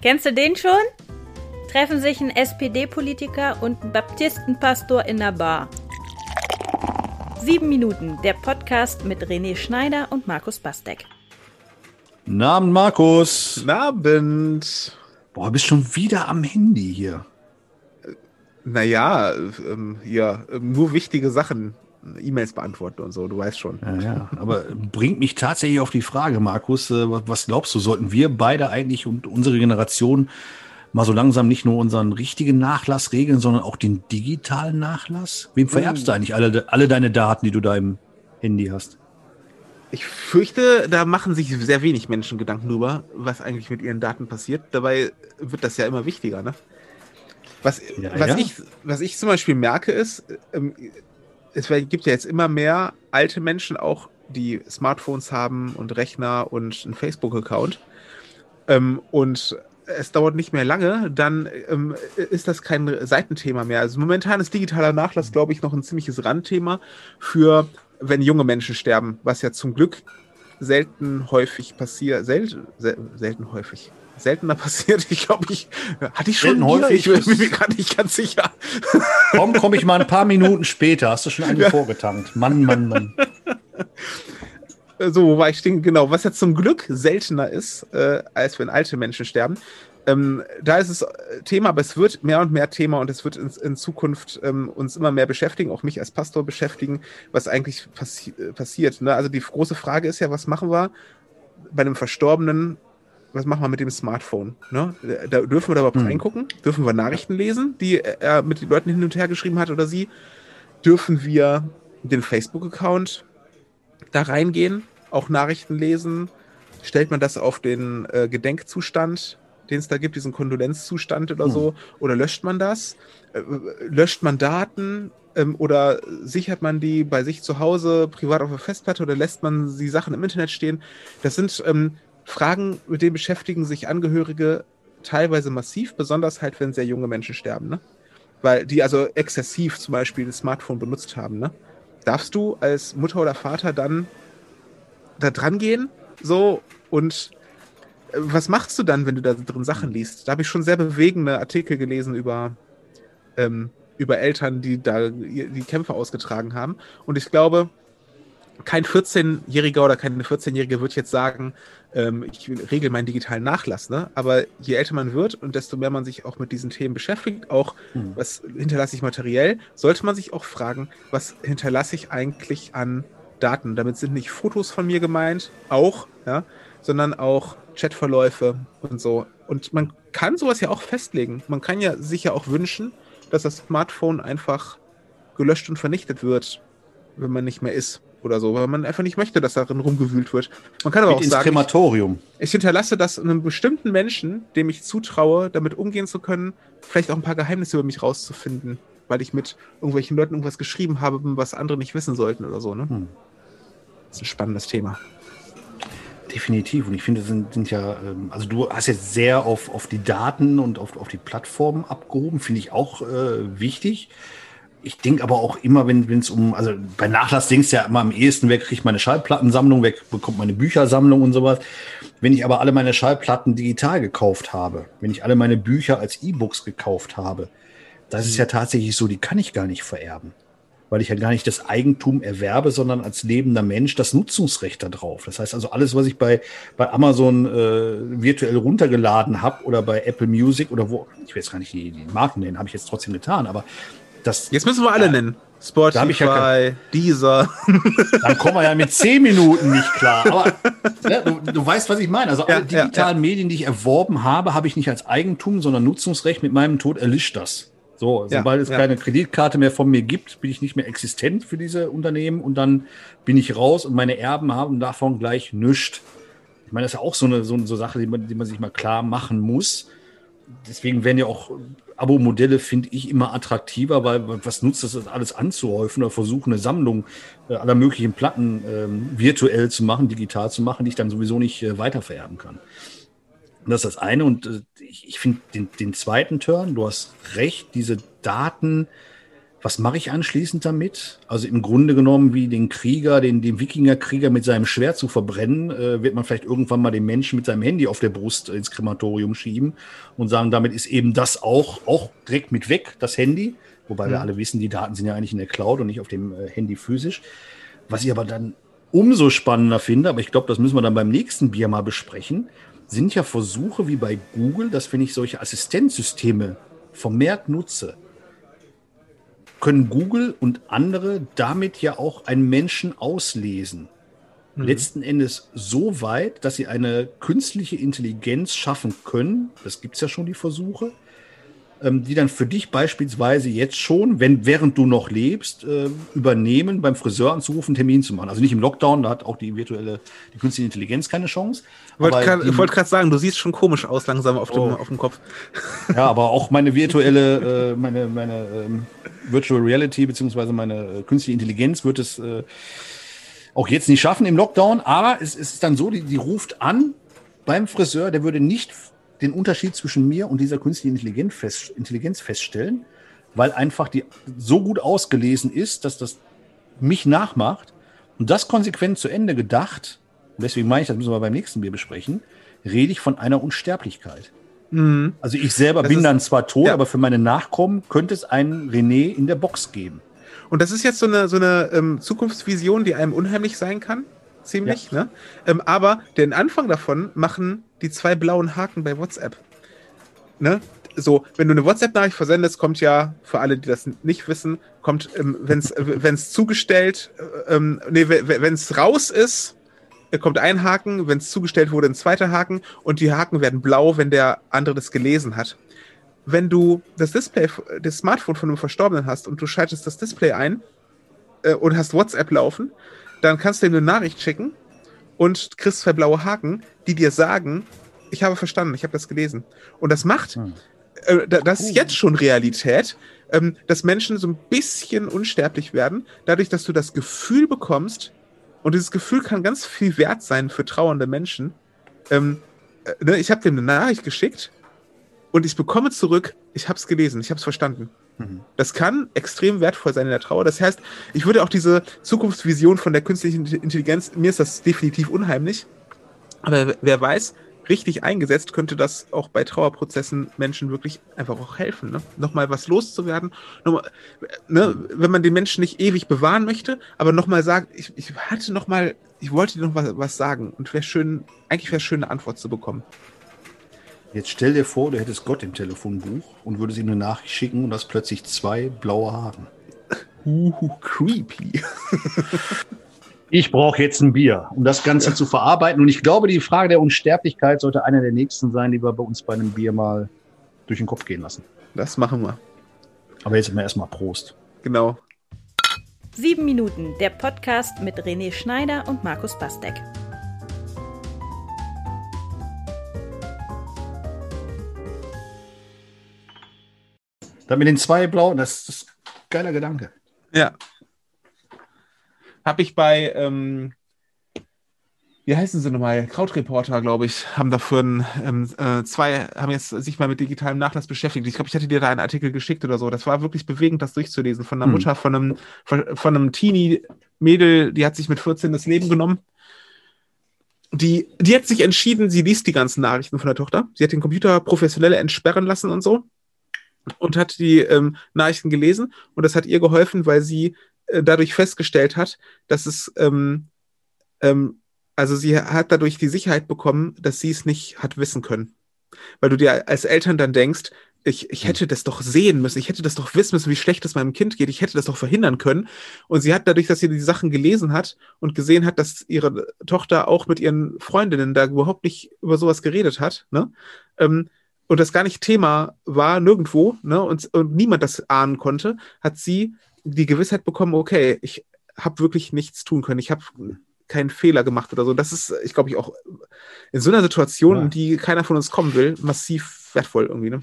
Kennst du den schon? Treffen sich ein SPD-Politiker und ein Baptistenpastor in der Bar. Sieben Minuten, der Podcast mit René Schneider und Markus Bastek. Guten Abend, Markus. Guten Abend. Boah, bist schon wieder am Handy hier. Naja, ähm, ja, nur wichtige Sachen E-Mails beantworten und so, du weißt schon. Ja, ja, aber bringt mich tatsächlich auf die Frage, Markus, äh, was glaubst du, sollten wir beide eigentlich und unsere Generation mal so langsam nicht nur unseren richtigen Nachlass regeln, sondern auch den digitalen Nachlass? Wem vererbst du hm. eigentlich alle, alle deine Daten, die du da im Handy hast? Ich fürchte, da machen sich sehr wenig Menschen Gedanken drüber, was eigentlich mit ihren Daten passiert. Dabei wird das ja immer wichtiger, ne? Was, ja, was, ja. Ich, was ich zum Beispiel merke, ist, ähm, es gibt ja jetzt immer mehr alte Menschen auch, die Smartphones haben und Rechner und einen Facebook-Account. Ähm, und es dauert nicht mehr lange, dann ähm, ist das kein Seitenthema mehr. Also momentan ist digitaler Nachlass, glaube ich, noch ein ziemliches Randthema für, wenn junge Menschen sterben, was ja zum Glück selten häufig passiert, selten, selten häufig, seltener passiert. Ich glaube, ich hatte ich schon häufig. Ich bin mir gerade nicht ganz sicher. Komm, komme ich mal ein paar Minuten später. Hast du schon einen ja. vorgetankt? Mann, Mann, Mann. So, wo war ich stehen? Genau, was ja zum Glück seltener ist, äh, als wenn alte Menschen sterben. Ähm, da ist es Thema, aber es wird mehr und mehr Thema und es wird in, in Zukunft ähm, uns immer mehr beschäftigen, auch mich als Pastor beschäftigen, was eigentlich passi passiert. Ne? Also die große Frage ist ja, was machen wir bei einem Verstorbenen was machen wir mit dem Smartphone? Ne? Da dürfen wir da überhaupt hm. reingucken? Dürfen wir Nachrichten lesen, die er mit den Leuten hin und her geschrieben hat oder sie? Dürfen wir den Facebook-Account da reingehen, auch Nachrichten lesen? Stellt man das auf den äh, Gedenkzustand, den es da gibt, diesen Kondolenzzustand oder hm. so? Oder löscht man das? Äh, löscht man Daten? Ähm, oder sichert man die bei sich zu Hause privat auf der Festplatte oder lässt man die Sachen im Internet stehen? Das sind ähm, Fragen, mit denen beschäftigen sich Angehörige teilweise massiv, besonders halt, wenn sehr junge Menschen sterben, ne? Weil die also exzessiv zum Beispiel das Smartphone benutzt haben, ne? Darfst du als Mutter oder Vater dann da dran gehen, so, und äh, was machst du dann, wenn du da drin Sachen liest? Da habe ich schon sehr bewegende Artikel gelesen über, ähm, über Eltern, die da die Kämpfe ausgetragen haben. Und ich glaube, kein 14-Jähriger oder keine 14-Jährige wird jetzt sagen, ähm, ich regel meinen digitalen Nachlass. Ne? Aber je älter man wird und desto mehr man sich auch mit diesen Themen beschäftigt, auch mhm. was hinterlasse ich materiell, sollte man sich auch fragen, was hinterlasse ich eigentlich an Daten. Damit sind nicht Fotos von mir gemeint, auch, ja, sondern auch Chatverläufe und so. Und man kann sowas ja auch festlegen. Man kann ja sich ja auch wünschen, dass das Smartphone einfach gelöscht und vernichtet wird, wenn man nicht mehr ist oder so, weil man einfach nicht möchte, dass darin rumgewühlt wird. Man kann aber Mit auch sagen, Krematorium. Ich, ich, hinterlasse das einem bestimmten Menschen, dem ich zutraue, damit umgehen zu können, vielleicht auch ein paar Geheimnisse über mich rauszufinden, weil ich mit irgendwelchen Leuten irgendwas geschrieben habe, was andere nicht wissen sollten oder so. Ne? Hm. Das ist ein spannendes Thema. Definitiv. Und ich finde, sind, sind ja, ähm, also du hast jetzt sehr auf, auf die Daten und auf, auf die Plattformen abgehoben, finde ich auch äh, wichtig ich denke aber auch immer, wenn es um, also bei Nachlass denkst ja immer am ehesten, wer kriegt meine Schallplattensammlung, wer bekommt meine Büchersammlung und sowas. Wenn ich aber alle meine Schallplatten digital gekauft habe, wenn ich alle meine Bücher als E-Books gekauft habe, das ist ja mhm. tatsächlich so, die kann ich gar nicht vererben. Weil ich ja gar nicht das Eigentum erwerbe, sondern als lebender Mensch das Nutzungsrecht darauf. Das heißt also, alles, was ich bei, bei Amazon äh, virtuell runtergeladen habe oder bei Apple Music oder wo, ich weiß gar nicht die, die Marken nennen, habe ich jetzt trotzdem getan, aber das, Jetzt müssen wir alle äh, nennen. Spotify, ja Deezer. Dann kommen wir ja mit zehn Minuten nicht klar. Aber ja, du, du, weißt, was ich meine. Also alle ja, digitalen ja, Medien, die ich erworben habe, habe ich nicht als Eigentum, sondern Nutzungsrecht. Mit meinem Tod erlischt das. So, sobald es keine Kreditkarte mehr von mir gibt, bin ich nicht mehr existent für diese Unternehmen und dann bin ich raus und meine Erben haben davon gleich nichts. Ich meine, das ist ja auch so eine, so eine Sache, die man, die man sich mal klar machen muss. Deswegen werden ja auch Abo-Modelle finde ich immer attraktiver, weil was nutzt es, das alles anzuhäufen oder versuchen, eine Sammlung äh, aller möglichen Platten ähm, virtuell zu machen, digital zu machen, die ich dann sowieso nicht äh, weitervererben kann. Und das ist das eine. Und äh, ich, ich finde den, den zweiten Turn, du hast recht, diese Daten, was mache ich anschließend damit? Also im Grunde genommen wie den Krieger, den, den Wikingerkrieger mit seinem Schwert zu verbrennen, äh, wird man vielleicht irgendwann mal den Menschen mit seinem Handy auf der Brust ins Krematorium schieben und sagen, damit ist eben das auch, auch direkt mit weg, das Handy. Wobei mhm. wir alle wissen, die Daten sind ja eigentlich in der Cloud und nicht auf dem äh, Handy physisch. Was ich aber dann umso spannender finde, aber ich glaube, das müssen wir dann beim nächsten Bier mal besprechen, sind ja Versuche wie bei Google, dass wenn ich solche Assistenzsysteme vermehrt nutze, können Google und andere damit ja auch einen Menschen auslesen. Mhm. Letzten Endes so weit, dass sie eine künstliche Intelligenz schaffen können, das gibt es ja schon die Versuche, die dann für dich beispielsweise jetzt schon, wenn während du noch lebst, äh, übernehmen, beim Friseur anzurufen, Termin zu machen. Also nicht im Lockdown, da hat auch die virtuelle, die künstliche Intelligenz keine Chance. Ich wollte gerade wollt sagen, du siehst schon komisch aus langsam auf, dem, oh. auf dem Kopf. Ja, aber auch meine virtuelle, äh, meine, meine ähm, Virtual Reality beziehungsweise meine äh, künstliche Intelligenz wird es äh, auch jetzt nicht schaffen im Lockdown. Aber es, es ist dann so, die, die ruft an beim Friseur, der würde nicht den Unterschied zwischen mir und dieser künstlichen Intelligenz, fest, Intelligenz feststellen, weil einfach die so gut ausgelesen ist, dass das mich nachmacht und das konsequent zu Ende gedacht, und deswegen meine ich, das müssen wir beim nächsten Bier besprechen, rede ich von einer Unsterblichkeit. Mhm. Also ich selber das bin ist, dann zwar tot, ja. aber für meine Nachkommen könnte es einen René in der Box geben. Und das ist jetzt so eine, so eine ähm, Zukunftsvision, die einem unheimlich sein kann ziemlich. Ja. Ne? Ähm, aber den Anfang davon machen die zwei blauen Haken bei WhatsApp. Ne? So, wenn du eine WhatsApp-Nachricht versendest, kommt ja, für alle, die das nicht wissen, kommt, ähm, wenn es zugestellt, äh, ähm, nee, wenn es raus ist, äh, kommt ein Haken, wenn es zugestellt wurde, ein zweiter Haken und die Haken werden blau, wenn der andere das gelesen hat. Wenn du das Display, das Smartphone von einem Verstorbenen hast und du schaltest das Display ein äh, und hast WhatsApp laufen, dann kannst du ihm eine Nachricht schicken und kriegst zwei blaue Haken, die dir sagen, ich habe verstanden, ich habe das gelesen. Und das macht, hm. äh, das ist jetzt schon Realität, ähm, dass Menschen so ein bisschen unsterblich werden, dadurch, dass du das Gefühl bekommst, und dieses Gefühl kann ganz viel wert sein für trauernde Menschen. Ähm, äh, ne, ich habe dem eine Nachricht geschickt und ich bekomme zurück, ich habe es gelesen, ich habe es verstanden. Das kann extrem wertvoll sein in der Trauer. Das heißt, ich würde auch diese Zukunftsvision von der künstlichen Intelligenz, mir ist das definitiv unheimlich. Aber wer weiß, richtig eingesetzt könnte das auch bei Trauerprozessen Menschen wirklich einfach auch helfen. Ne? Nochmal was loszuwerden. Nochmal, ne? Wenn man den Menschen nicht ewig bewahren möchte, aber nochmal sagt, ich, ich hatte nochmal, ich wollte dir noch was, was sagen und wäre schön, eigentlich wäre schön, eine Antwort zu bekommen. Jetzt stell dir vor, du hättest Gott im Telefonbuch und würdest ihm eine Nachricht schicken und hast plötzlich zwei blaue Haare. Uh, creepy. ich brauche jetzt ein Bier, um das Ganze ja. zu verarbeiten. Und ich glaube, die Frage der Unsterblichkeit sollte eine der nächsten sein, die wir bei uns bei einem Bier mal durch den Kopf gehen lassen. Das machen wir. Aber jetzt mal erstmal Prost. Genau. Sieben Minuten, der Podcast mit René Schneider und Markus Bastek. Dann mit den zwei blauen, das ist ein geiler Gedanke. Ja. Habe ich bei, ähm, wie heißen sie nochmal? Krautreporter, glaube ich, haben dafür ein, ähm, äh, zwei, haben jetzt sich mal mit digitalem Nachlass beschäftigt. Ich glaube, ich hatte dir da einen Artikel geschickt oder so. Das war wirklich bewegend, das durchzulesen. Von einer hm. Mutter, von einem, von, von einem Teenie-Mädel, die hat sich mit 14 das Leben genommen. Die, die hat sich entschieden, sie liest die ganzen Nachrichten von der Tochter. Sie hat den Computer professionell entsperren lassen und so und hat die ähm, Nachrichten gelesen und das hat ihr geholfen, weil sie äh, dadurch festgestellt hat, dass es, ähm, ähm, also sie hat dadurch die Sicherheit bekommen, dass sie es nicht hat wissen können. Weil du dir als Eltern dann denkst, ich, ich hätte das doch sehen müssen, ich hätte das doch wissen müssen, wie schlecht es meinem Kind geht, ich hätte das doch verhindern können. Und sie hat dadurch, dass sie die Sachen gelesen hat und gesehen hat, dass ihre Tochter auch mit ihren Freundinnen da überhaupt nicht über sowas geredet hat, ne? Ähm, und das gar nicht Thema war, nirgendwo, ne, und, und niemand das ahnen konnte, hat sie die Gewissheit bekommen, okay, ich habe wirklich nichts tun können, ich habe keinen Fehler gemacht oder so. Das ist, ich glaube, ich auch in so einer Situation, ja. in die keiner von uns kommen will, massiv wertvoll irgendwie, ne?